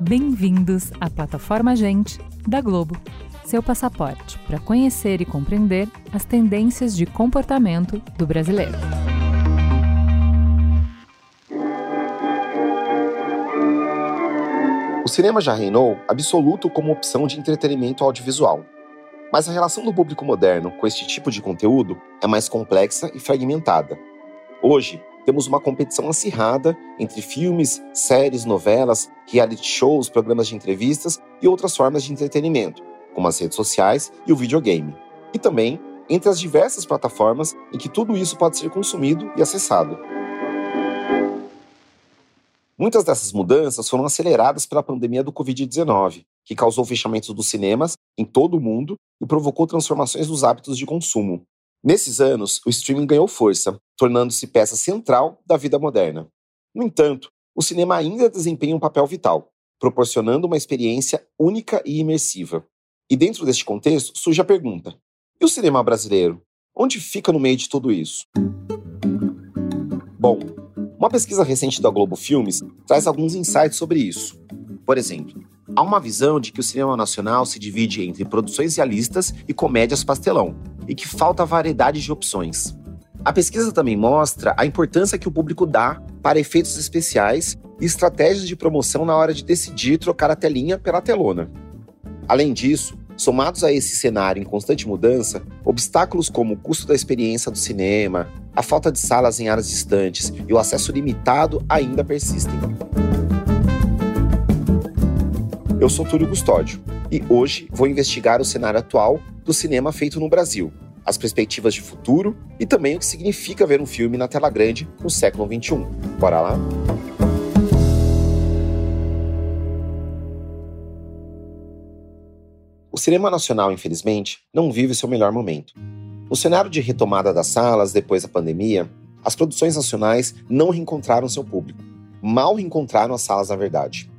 Bem-vindos à plataforma Gente da Globo, seu passaporte para conhecer e compreender as tendências de comportamento do brasileiro. O cinema já reinou absoluto como opção de entretenimento audiovisual. Mas a relação do público moderno com este tipo de conteúdo é mais complexa e fragmentada. Hoje, temos uma competição acirrada entre filmes, séries, novelas, reality shows, programas de entrevistas e outras formas de entretenimento, como as redes sociais e o videogame. E também entre as diversas plataformas em que tudo isso pode ser consumido e acessado. Muitas dessas mudanças foram aceleradas pela pandemia do Covid-19, que causou fechamentos dos cinemas em todo o mundo e provocou transformações nos hábitos de consumo. Nesses anos, o streaming ganhou força, tornando-se peça central da vida moderna. No entanto, o cinema ainda desempenha um papel vital, proporcionando uma experiência única e imersiva. E dentro deste contexto surge a pergunta: e o cinema brasileiro? Onde fica no meio de tudo isso? Bom, uma pesquisa recente da Globo Filmes traz alguns insights sobre isso. Por exemplo, há uma visão de que o cinema nacional se divide entre produções realistas e comédias pastelão, e que falta variedade de opções. A pesquisa também mostra a importância que o público dá para efeitos especiais e estratégias de promoção na hora de decidir trocar a telinha pela telona. Além disso, somados a esse cenário em constante mudança, obstáculos como o custo da experiência do cinema, a falta de salas em áreas distantes e o acesso limitado ainda persistem. Eu sou Túlio Custódio e hoje vou investigar o cenário atual do cinema feito no Brasil, as perspectivas de futuro e também o que significa ver um filme na tela grande no século XXI. Bora lá? O cinema nacional, infelizmente, não vive seu melhor momento. No cenário de retomada das salas depois da pandemia, as produções nacionais não reencontraram seu público. Mal reencontraram as salas na verdade.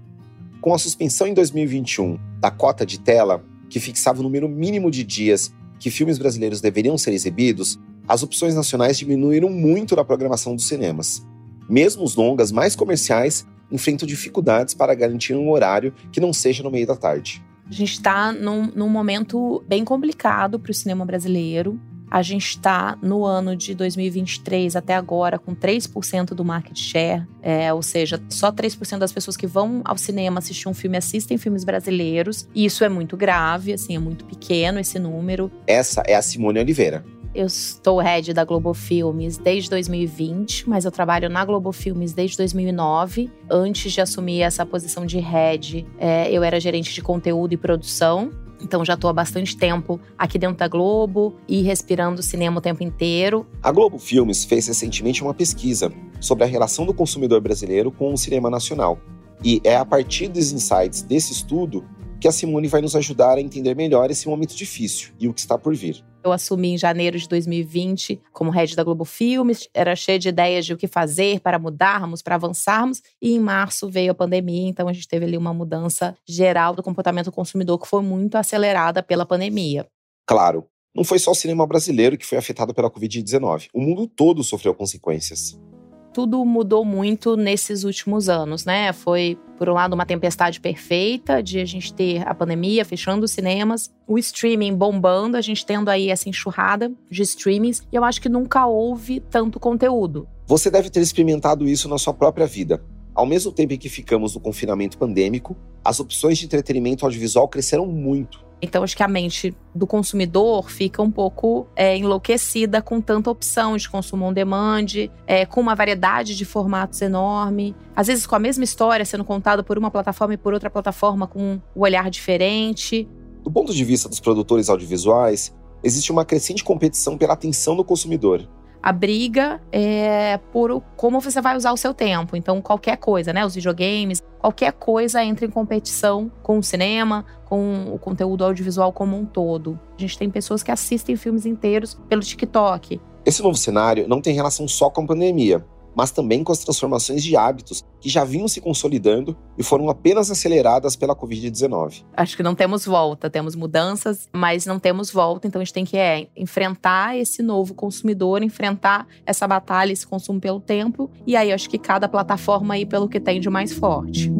Com a suspensão em 2021 da cota de tela, que fixava o número mínimo de dias que filmes brasileiros deveriam ser exibidos, as opções nacionais diminuíram muito na programação dos cinemas. Mesmo os longas mais comerciais enfrentam dificuldades para garantir um horário que não seja no meio da tarde. A gente está num, num momento bem complicado para o cinema brasileiro. A gente está no ano de 2023 até agora com 3% do market share, é, ou seja, só 3% das pessoas que vão ao cinema assistir um filme assistem filmes brasileiros. E isso é muito grave, assim, é muito pequeno esse número. Essa é a Simone Oliveira. Eu estou head da Globo Filmes desde 2020, mas eu trabalho na Globo Filmes desde 2009. Antes de assumir essa posição de head, é, eu era gerente de conteúdo e produção. Então já estou há bastante tempo aqui dentro da Globo e respirando cinema o tempo inteiro. A Globo Filmes fez recentemente uma pesquisa sobre a relação do consumidor brasileiro com o cinema nacional. E é a partir dos insights desse estudo que a Simone vai nos ajudar a entender melhor esse momento difícil e o que está por vir. Eu assumi em janeiro de 2020 como head da Globo Filmes, era cheia de ideias de o que fazer para mudarmos, para avançarmos, e em março veio a pandemia, então a gente teve ali uma mudança geral do comportamento do consumidor que foi muito acelerada pela pandemia. Claro, não foi só o cinema brasileiro que foi afetado pela Covid-19, o mundo todo sofreu consequências tudo mudou muito nesses últimos anos, né? Foi, por um lado, uma tempestade perfeita de a gente ter a pandemia fechando os cinemas, o streaming bombando, a gente tendo aí essa enxurrada de streamings, e eu acho que nunca houve tanto conteúdo. Você deve ter experimentado isso na sua própria vida. Ao mesmo tempo em que ficamos no confinamento pandêmico, as opções de entretenimento audiovisual cresceram muito. Então, acho que a mente do consumidor fica um pouco é, enlouquecida com tanta opção de consumo on demand, é, com uma variedade de formatos enorme. Às vezes, com a mesma história sendo contada por uma plataforma e por outra plataforma com um olhar diferente. Do ponto de vista dos produtores audiovisuais, existe uma crescente competição pela atenção do consumidor a briga é por como você vai usar o seu tempo. Então, qualquer coisa, né? Os videogames, qualquer coisa entra em competição com o cinema, com o conteúdo audiovisual como um todo. A gente tem pessoas que assistem filmes inteiros pelo TikTok. Esse novo cenário não tem relação só com a pandemia. Mas também com as transformações de hábitos que já vinham se consolidando e foram apenas aceleradas pela Covid-19. Acho que não temos volta, temos mudanças, mas não temos volta, então a gente tem que é, enfrentar esse novo consumidor, enfrentar essa batalha, esse consumo pelo tempo, e aí acho que cada plataforma aí pelo que tem de mais forte.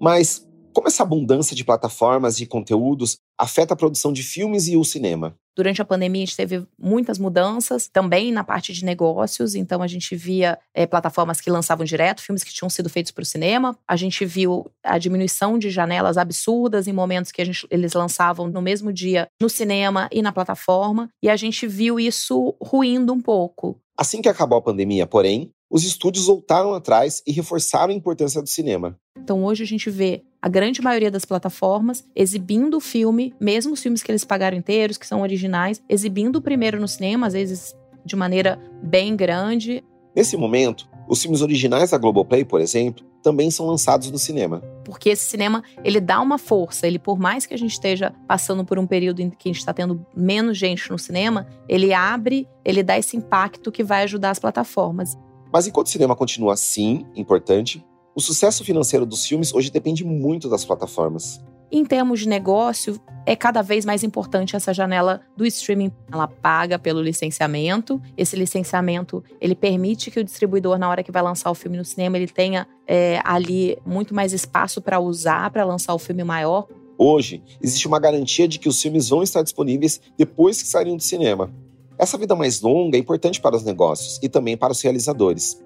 Mas como essa abundância de plataformas e conteúdos afeta a produção de filmes e o cinema? Durante a pandemia, a gente teve muitas mudanças também na parte de negócios. Então, a gente via é, plataformas que lançavam direto filmes que tinham sido feitos para o cinema. A gente viu a diminuição de janelas absurdas em momentos que gente, eles lançavam no mesmo dia no cinema e na plataforma. E a gente viu isso ruindo um pouco. Assim que acabou a pandemia, porém, os estúdios voltaram atrás e reforçaram a importância do cinema. Então hoje a gente vê a grande maioria das plataformas exibindo o filme, mesmo os filmes que eles pagaram inteiros, que são originais, exibindo o primeiro no cinema, às vezes de maneira bem grande. Nesse momento, os filmes originais da Globoplay, por exemplo, também são lançados no cinema. Porque esse cinema, ele dá uma força, ele por mais que a gente esteja passando por um período em que a gente está tendo menos gente no cinema, ele abre, ele dá esse impacto que vai ajudar as plataformas. Mas enquanto o cinema continua assim, importante, o sucesso financeiro dos filmes hoje depende muito das plataformas. Em termos de negócio, é cada vez mais importante essa janela do streaming. Ela paga pelo licenciamento. Esse licenciamento ele permite que o distribuidor, na hora que vai lançar o filme no cinema, ele tenha é, ali muito mais espaço para usar para lançar o filme maior. Hoje, existe uma garantia de que os filmes vão estar disponíveis depois que saírem do cinema. Essa vida mais longa é importante para os negócios e também para os realizadores.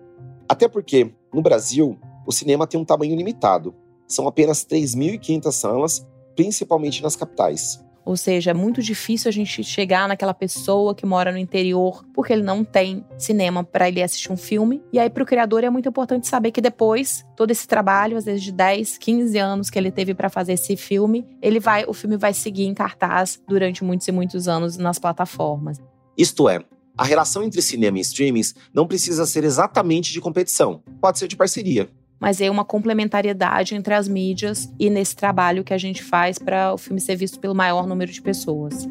Até porque, no Brasil, o cinema tem um tamanho limitado. São apenas 3.500 salas, principalmente nas capitais. Ou seja, é muito difícil a gente chegar naquela pessoa que mora no interior, porque ele não tem cinema para ele assistir um filme. E aí, para o criador, é muito importante saber que depois, todo esse trabalho, às vezes de 10, 15 anos que ele teve para fazer esse filme, ele vai, o filme vai seguir em cartaz durante muitos e muitos anos nas plataformas. Isto é, a relação entre cinema e streamings não precisa ser exatamente de competição, pode ser de parceria. Mas é uma complementariedade entre as mídias e nesse trabalho que a gente faz para o filme ser visto pelo maior número de pessoas.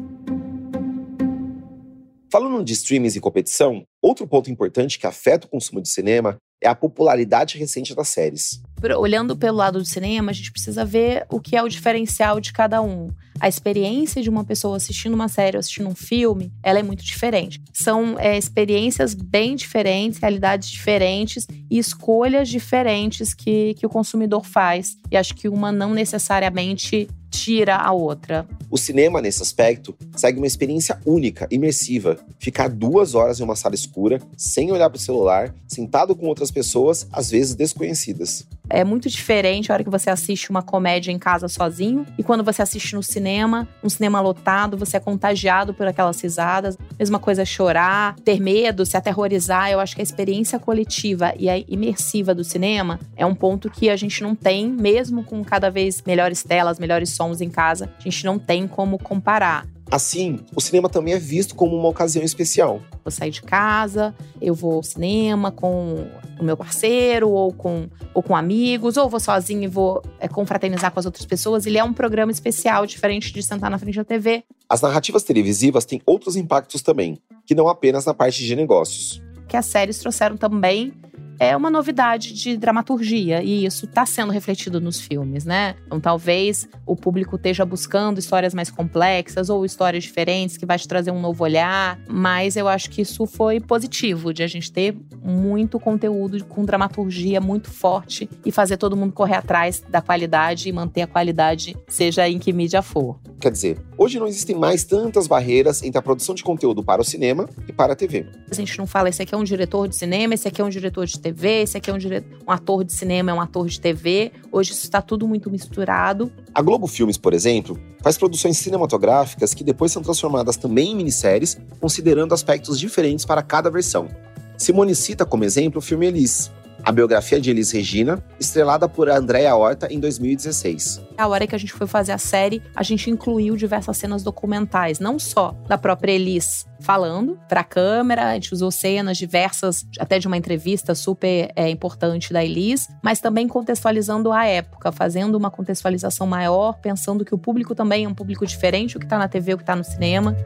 Falando de streamings e competição, outro ponto importante que afeta o consumo de cinema é a popularidade recente das séries. Olhando pelo lado do cinema, a gente precisa ver o que é o diferencial de cada um. A experiência de uma pessoa assistindo uma série ou assistindo um filme, ela é muito diferente. São é, experiências bem diferentes, realidades diferentes e escolhas diferentes que, que o consumidor faz. E acho que uma não necessariamente tira a outra. O cinema, nesse aspecto, segue uma experiência única, imersiva. Ficar duas horas em uma sala escura, sem olhar para o celular, sentado com outras pessoas, às vezes desconhecidas. É muito diferente a hora que você assiste uma comédia em casa sozinho e quando você assiste no cinema, um cinema lotado, você é contagiado por aquelas risadas. Mesma coisa chorar, ter medo, se aterrorizar. Eu acho que a experiência coletiva e a imersiva do cinema é um ponto que a gente não tem, mesmo com cada vez melhores telas, melhores sons em casa, a gente não tem como comparar. Assim, o cinema também é visto como uma ocasião especial. Vou sair de casa, eu vou ao cinema com o meu parceiro, ou com, ou com amigos, ou vou sozinho e vou é, confraternizar com as outras pessoas. Ele é um programa especial, diferente de sentar na frente da TV. As narrativas televisivas têm outros impactos também, que não apenas na parte de negócios. Que as séries trouxeram também é uma novidade de dramaturgia e isso está sendo refletido nos filmes, né? Então talvez o público esteja buscando histórias mais complexas ou histórias diferentes que vai te trazer um novo olhar, mas eu acho que isso foi positivo de a gente ter muito conteúdo com dramaturgia muito forte e fazer todo mundo correr atrás da qualidade e manter a qualidade, seja em que mídia for. Quer dizer, hoje não existem mais tantas barreiras entre a produção de conteúdo para o cinema e para a TV. A gente não fala esse aqui é um diretor de cinema, esse aqui é um diretor de TV, esse aqui é um, diretor, um ator de cinema, é um ator de TV. Hoje isso está tudo muito misturado. A Globo Filmes, por exemplo, faz produções cinematográficas que depois são transformadas também em minisséries, considerando aspectos diferentes para cada versão. Simone cita como exemplo o filme Elis, a biografia de Elis Regina, estrelada por Andréa Horta em 2016. A hora que a gente foi fazer a série, a gente incluiu diversas cenas documentais, não só da própria Elis falando para a câmera, a gente usou cenas diversas, até de uma entrevista super é, importante da Elis, mas também contextualizando a época, fazendo uma contextualização maior, pensando que o público também é um público diferente, o que está na TV, o que está no cinema.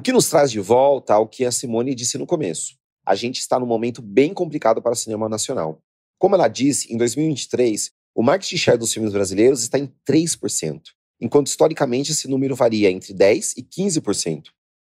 O que nos traz de volta ao que a Simone disse no começo. A gente está num momento bem complicado para o cinema nacional. Como ela disse, em 2023, o market share dos filmes brasileiros está em 3%, enquanto historicamente esse número varia entre 10% e 15%.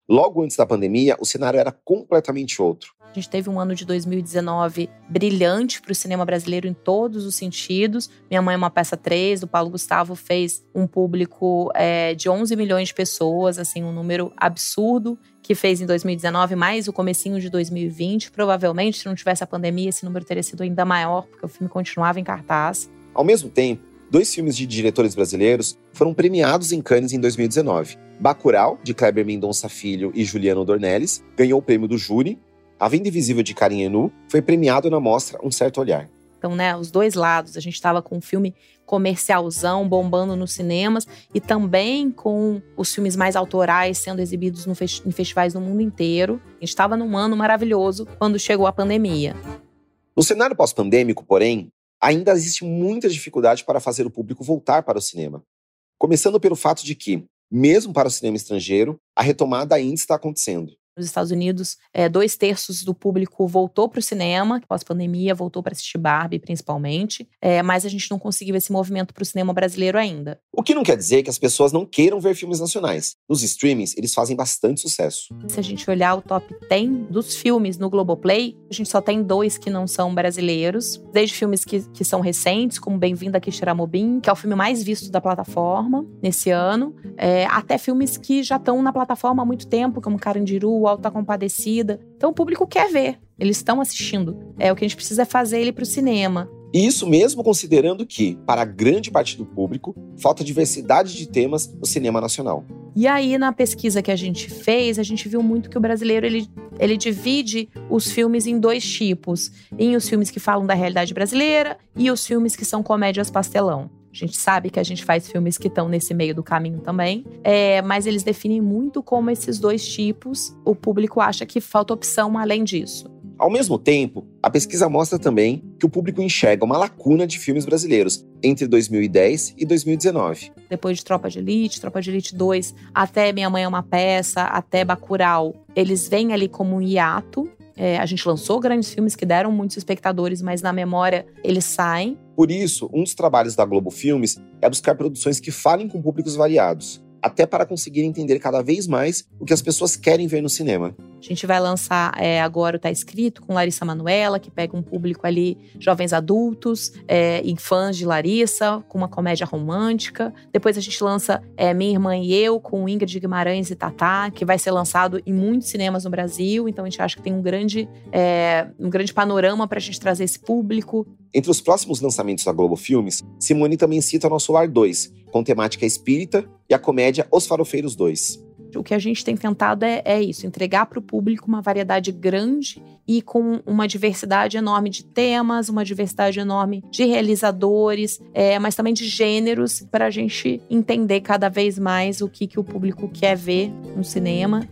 Logo antes da pandemia, o cenário era completamente outro. A gente teve um ano de 2019 brilhante para o cinema brasileiro em todos os sentidos. Minha Mãe é uma peça 3, o Paulo Gustavo fez um público é, de 11 milhões de pessoas, assim, um número absurdo que fez em 2019, mais o comecinho de 2020. Provavelmente, se não tivesse a pandemia, esse número teria sido ainda maior, porque o filme continuava em cartaz. Ao mesmo tempo, dois filmes de diretores brasileiros foram premiados em Cannes em 2019. Bacurau, de Kleber Mendonça Filho e Juliano Dornelles, ganhou o prêmio do júri a Venda Invisível de Karim Enu foi premiado na mostra Um Certo Olhar. Então, né, os dois lados. A gente estava com um filme comercialzão bombando nos cinemas e também com os filmes mais autorais sendo exibidos em festivais no mundo inteiro. A gente estava num ano maravilhoso quando chegou a pandemia. No cenário pós-pandêmico, porém, ainda existe muita dificuldade para fazer o público voltar para o cinema. Começando pelo fato de que, mesmo para o cinema estrangeiro, a retomada ainda está acontecendo. Nos Estados Unidos, é, dois terços do público voltou para o cinema, pós-pandemia, voltou para assistir Barbie, principalmente. É, mas a gente não conseguiu esse movimento para o cinema brasileiro ainda. O que não quer dizer que as pessoas não queiram ver filmes nacionais. Nos streamings, eles fazem bastante sucesso. Se a gente olhar o top 10 dos filmes no Globoplay, a gente só tem dois que não são brasileiros. Desde filmes que, que são recentes, como Bem-vindo a Kishiramobim, que é o filme mais visto da plataforma nesse ano, é, até filmes que já estão na plataforma há muito tempo, como Carandiru, o Alta Compadecida. Então o público quer ver, eles estão assistindo. É o que a gente precisa fazer ele para o cinema. E isso mesmo considerando que, para grande parte do público, falta diversidade de temas no cinema nacional. E aí, na pesquisa que a gente fez, a gente viu muito que o brasileiro ele, ele divide os filmes em dois tipos: em os filmes que falam da realidade brasileira e os filmes que são comédias pastelão. A gente sabe que a gente faz filmes que estão nesse meio do caminho também, é, mas eles definem muito como esses dois tipos. O público acha que falta opção além disso. Ao mesmo tempo, a pesquisa mostra também que o público enxerga uma lacuna de filmes brasileiros entre 2010 e 2019. Depois de Tropa de Elite, Tropa de Elite 2, até Minha Mãe é uma Peça, até Bacurau, eles vêm ali como um hiato é, a gente lançou grandes filmes que deram muitos espectadores, mas na memória eles saem. Por isso, um dos trabalhos da Globo Filmes é buscar produções que falem com públicos variados até para conseguir entender cada vez mais o que as pessoas querem ver no cinema. A gente vai lançar é, agora o Tá Escrito com Larissa Manuela, que pega um público ali, jovens adultos é, e fãs de Larissa, com uma comédia romântica. Depois a gente lança é, Minha Irmã e Eu, com Ingrid Guimarães e Tatá, que vai ser lançado em muitos cinemas no Brasil. Então a gente acha que tem um grande, é, um grande panorama para a gente trazer esse público. Entre os próximos lançamentos da Globo Filmes, Simone também cita Nosso Lar 2, com temática espírita, e a comédia Os Farofeiros 2. O que a gente tem tentado é, é isso: entregar para o público uma variedade grande e com uma diversidade enorme de temas, uma diversidade enorme de realizadores, é, mas também de gêneros, para a gente entender cada vez mais o que, que o público quer ver no cinema.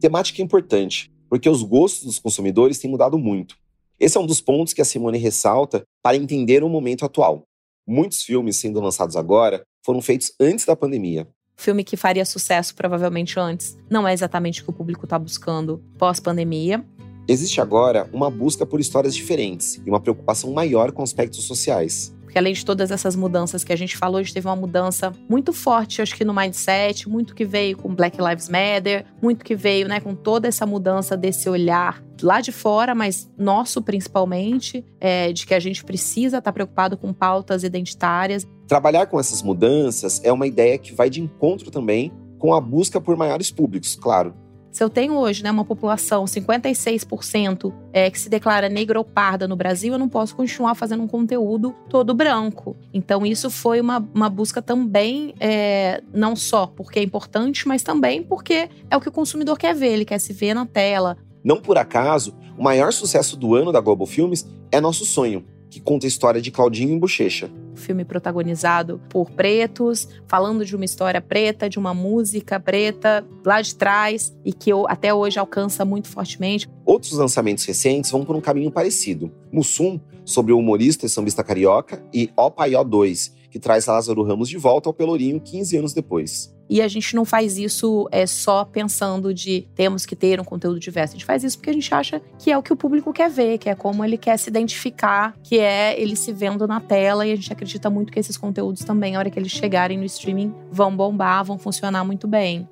Temática importante, porque os gostos dos consumidores têm mudado muito. Esse é um dos pontos que a Simone ressalta para entender o momento atual. Muitos filmes sendo lançados agora foram feitos antes da pandemia. Filme que faria sucesso provavelmente antes. Não é exatamente o que o público está buscando pós-pandemia. Existe agora uma busca por histórias diferentes e uma preocupação maior com aspectos sociais. Porque além de todas essas mudanças que a gente falou, a gente teve uma mudança muito forte, acho que no mindset, muito que veio com Black Lives Matter, muito que veio, né, com toda essa mudança desse olhar lá de fora, mas nosso principalmente, é, de que a gente precisa estar tá preocupado com pautas identitárias. Trabalhar com essas mudanças é uma ideia que vai de encontro também com a busca por maiores públicos, claro. Se eu tenho hoje né, uma população 56% é, que se declara negra ou parda no Brasil, eu não posso continuar fazendo um conteúdo todo branco. Então, isso foi uma, uma busca também, é, não só porque é importante, mas também porque é o que o consumidor quer ver. Ele quer se ver na tela. Não por acaso, o maior sucesso do ano da Globo Filmes é Nosso Sonho, que conta a história de Claudinho em Bochecha. Filme protagonizado por pretos, falando de uma história preta, de uma música preta lá de trás e que até hoje alcança muito fortemente. Outros lançamentos recentes vão por um caminho parecido. Mussum, sobre o humorista e sambista carioca, e Ó Paió 2, que traz Lázaro Ramos de volta ao Pelourinho 15 anos depois. E a gente não faz isso é, só pensando de temos que ter um conteúdo diverso. A gente faz isso porque a gente acha que é o que o público quer ver, que é como ele quer se identificar, que é ele se vendo na tela. E a gente acredita muito que esses conteúdos também, na hora que eles chegarem no streaming, vão bombar, vão funcionar muito bem.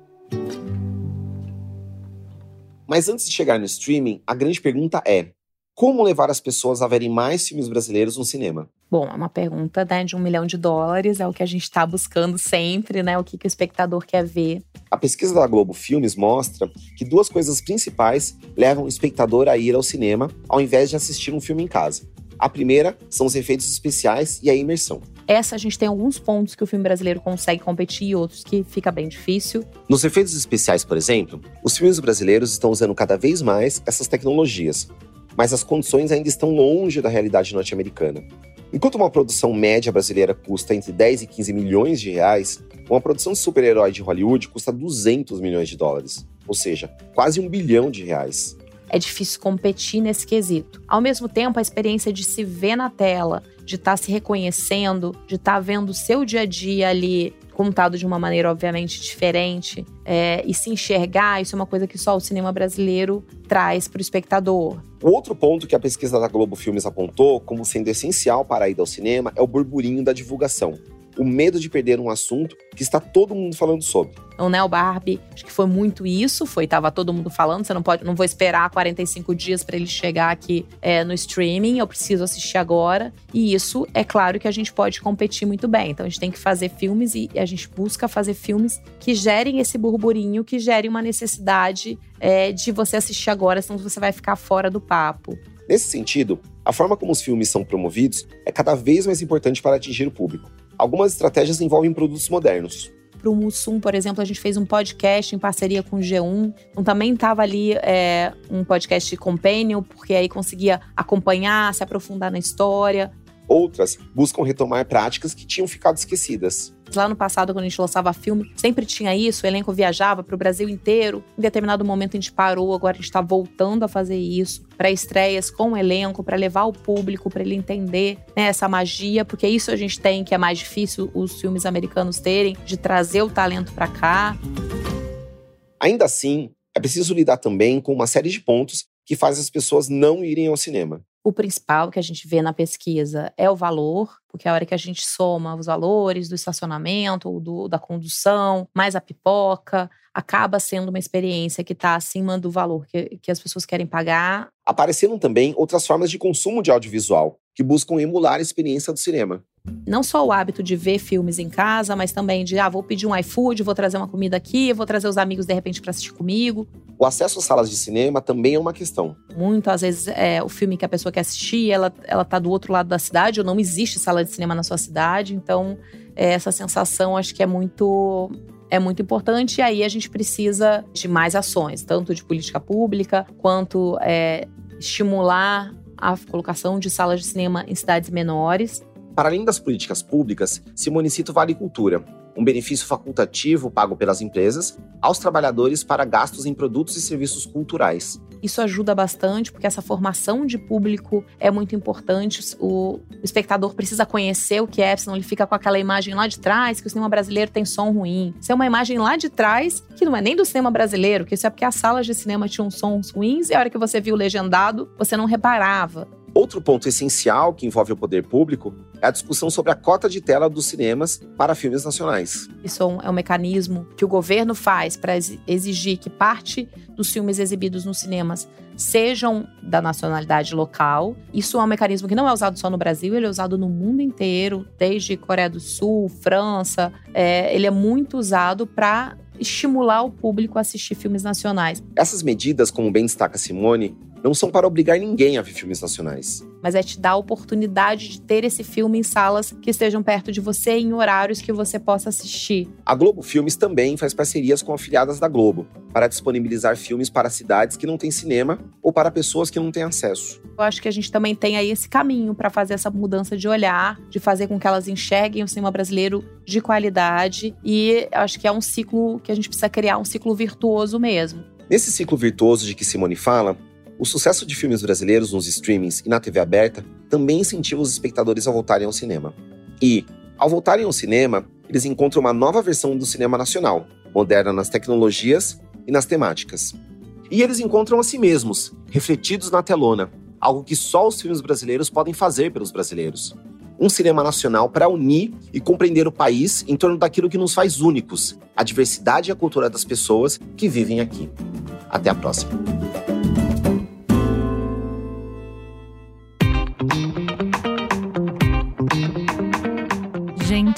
Mas antes de chegar no streaming, a grande pergunta é: como levar as pessoas a verem mais filmes brasileiros no cinema? Bom, é uma pergunta né, de um milhão de dólares, é o que a gente está buscando sempre, né? O que, que o espectador quer ver. A pesquisa da Globo Filmes mostra que duas coisas principais levam o espectador a ir ao cinema ao invés de assistir um filme em casa. A primeira são os efeitos especiais e a imersão. Essa a gente tem alguns pontos que o filme brasileiro consegue competir e outros que fica bem difícil. Nos efeitos especiais, por exemplo, os filmes brasileiros estão usando cada vez mais essas tecnologias, mas as condições ainda estão longe da realidade norte-americana. Enquanto uma produção média brasileira custa entre 10 e 15 milhões de reais, uma produção de super-herói de Hollywood custa 200 milhões de dólares, ou seja, quase um bilhão de reais. É difícil competir nesse quesito. Ao mesmo tempo, a experiência de se ver na tela, de estar tá se reconhecendo, de estar tá vendo o seu dia a dia ali contado de uma maneira, obviamente, diferente, é, e se enxergar, isso é uma coisa que só o cinema brasileiro traz para o espectador. O outro ponto que a pesquisa da Globo Filmes apontou como sendo essencial para a ida ao cinema é o burburinho da divulgação o medo de perder um assunto que está todo mundo falando sobre. O Neo Barbie, acho que foi muito isso, foi tava todo mundo falando, você não pode, não vou esperar 45 dias para ele chegar aqui é, no streaming, eu preciso assistir agora. E isso é claro que a gente pode competir muito bem. Então a gente tem que fazer filmes e a gente busca fazer filmes que gerem esse burburinho, que gerem uma necessidade é, de você assistir agora, senão você vai ficar fora do papo. Nesse sentido, a forma como os filmes são promovidos é cada vez mais importante para atingir o público. Algumas estratégias envolvem produtos modernos. Para o Mussum, por exemplo, a gente fez um podcast em parceria com o G1. Então também estava ali é, um podcast companion, porque aí conseguia acompanhar, se aprofundar na história. Outras buscam retomar práticas que tinham ficado esquecidas. Lá no passado, quando a gente lançava filme, sempre tinha isso, o elenco viajava para o Brasil inteiro. Em determinado momento a gente parou, agora a gente está voltando a fazer isso para estreias com o elenco, para levar o público, para ele entender né, essa magia, porque isso a gente tem que é mais difícil os filmes americanos terem, de trazer o talento para cá. Ainda assim, é preciso lidar também com uma série de pontos que faz as pessoas não irem ao cinema. O principal que a gente vê na pesquisa é o valor, porque a hora que a gente soma os valores do estacionamento, do, da condução, mais a pipoca, acaba sendo uma experiência que está acima do valor que, que as pessoas querem pagar. Apareceram também outras formas de consumo de audiovisual, que buscam emular a experiência do cinema. Não só o hábito de ver filmes em casa, mas também de, ah, vou pedir um iFood, vou trazer uma comida aqui, vou trazer os amigos de repente para assistir comigo. O acesso às salas de cinema também é uma questão. Muito, às vezes, é, o filme que a pessoa quer assistir, ela, ela tá do outro lado da cidade, ou não existe sala de cinema na sua cidade, então é, essa sensação acho que é muito é muito importante e aí a gente precisa de mais ações, tanto de política pública quanto é, estimular a colocação de salas de cinema em cidades menores. Para além das políticas públicas, Simone cita o Vale Cultura, um benefício facultativo pago pelas empresas aos trabalhadores para gastos em produtos e serviços culturais. Isso ajuda bastante, porque essa formação de público é muito importante. O espectador precisa conhecer o que é, senão ele fica com aquela imagem lá de trás, que o cinema brasileiro tem som ruim. Isso é uma imagem lá de trás, que não é nem do cinema brasileiro, que isso é porque as salas de cinema tinham sons ruins e a hora que você viu o legendado, você não reparava. Outro ponto essencial que envolve o poder público é a discussão sobre a cota de tela dos cinemas para filmes nacionais. Isso é um mecanismo que o governo faz para exigir que parte dos filmes exibidos nos cinemas sejam da nacionalidade local. Isso é um mecanismo que não é usado só no Brasil, ele é usado no mundo inteiro, desde Coreia do Sul, França. É, ele é muito usado para estimular o público a assistir filmes nacionais. Essas medidas, como bem destaca Simone, não são para obrigar ninguém a ver filmes nacionais. Mas é te dar a oportunidade de ter esse filme em salas que estejam perto de você, em horários que você possa assistir. A Globo Filmes também faz parcerias com afiliadas da Globo para disponibilizar filmes para cidades que não têm cinema ou para pessoas que não têm acesso. Eu acho que a gente também tem aí esse caminho para fazer essa mudança de olhar, de fazer com que elas enxerguem o cinema brasileiro de qualidade e acho que é um ciclo que a gente precisa criar, um ciclo virtuoso mesmo. Nesse ciclo virtuoso de que Simone fala, o sucesso de filmes brasileiros nos streamings e na TV aberta também incentiva os espectadores a voltarem ao cinema. E, ao voltarem ao cinema, eles encontram uma nova versão do cinema nacional, moderna nas tecnologias e nas temáticas. E eles encontram a si mesmos, refletidos na telona, algo que só os filmes brasileiros podem fazer pelos brasileiros. Um cinema nacional para unir e compreender o país em torno daquilo que nos faz únicos, a diversidade e a cultura das pessoas que vivem aqui. Até a próxima.